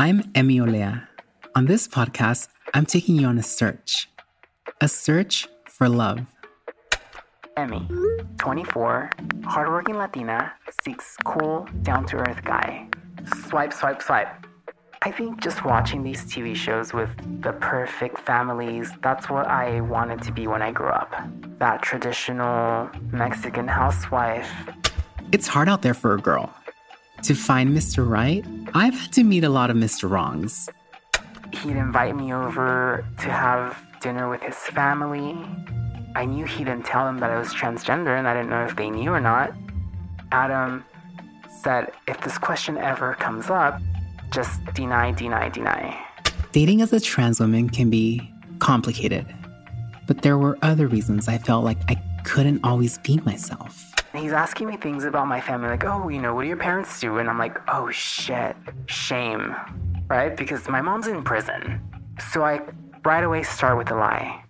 I'm Emmy Olea. On this podcast, I'm taking you on a search. A search for love. Emmy, 24, hardworking Latina, seeks cool, down to earth guy. Swipe, swipe, swipe. I think just watching these TV shows with the perfect families, that's what I wanted to be when I grew up. That traditional Mexican housewife. It's hard out there for a girl. To find Mr. Right, I've had to meet a lot of Mr. Wrongs. He'd invite me over to have dinner with his family. I knew he didn't tell them that I was transgender, and I didn't know if they knew or not. Adam said, if this question ever comes up, just deny, deny, deny. Dating as a trans woman can be complicated, but there were other reasons I felt like I couldn't always be myself. He's asking me things about my family, like, oh, you know, what do your parents do? And I'm like, oh shit, shame, right? Because my mom's in prison. So I right away start with a lie.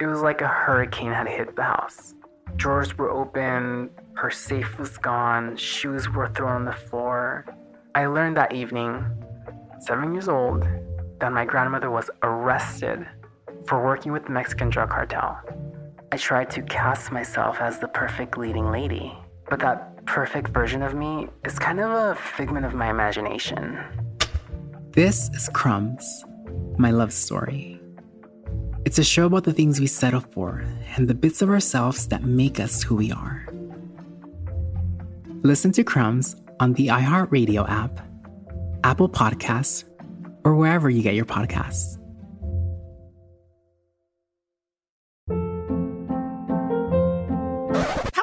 It was like a hurricane had hit the house. Drawers were open, her safe was gone, shoes were thrown on the floor. I learned that evening, seven years old, that my grandmother was arrested for working with the Mexican drug cartel. I tried to cast myself as the perfect leading lady, but that perfect version of me is kind of a figment of my imagination. This is Crumbs, my love story. It's a show about the things we settle for and the bits of ourselves that make us who we are. Listen to Crumbs on the iHeartRadio app, Apple Podcasts, or wherever you get your podcasts.